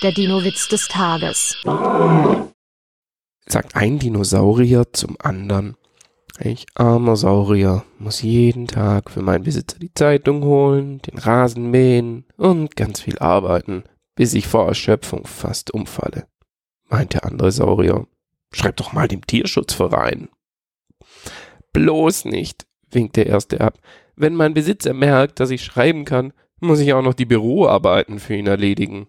Der Dino-Witz des Tages. Sagt ein Dinosaurier zum anderen. Ich armer Saurier muss jeden Tag für meinen Besitzer die Zeitung holen, den Rasen mähen und ganz viel arbeiten, bis ich vor Erschöpfung fast umfalle. Meint der andere Saurier. Schreib doch mal dem Tierschutzverein. Bloß nicht, winkt der erste ab. Wenn mein Besitzer merkt, dass ich schreiben kann, muss ich auch noch die Büroarbeiten für ihn erledigen.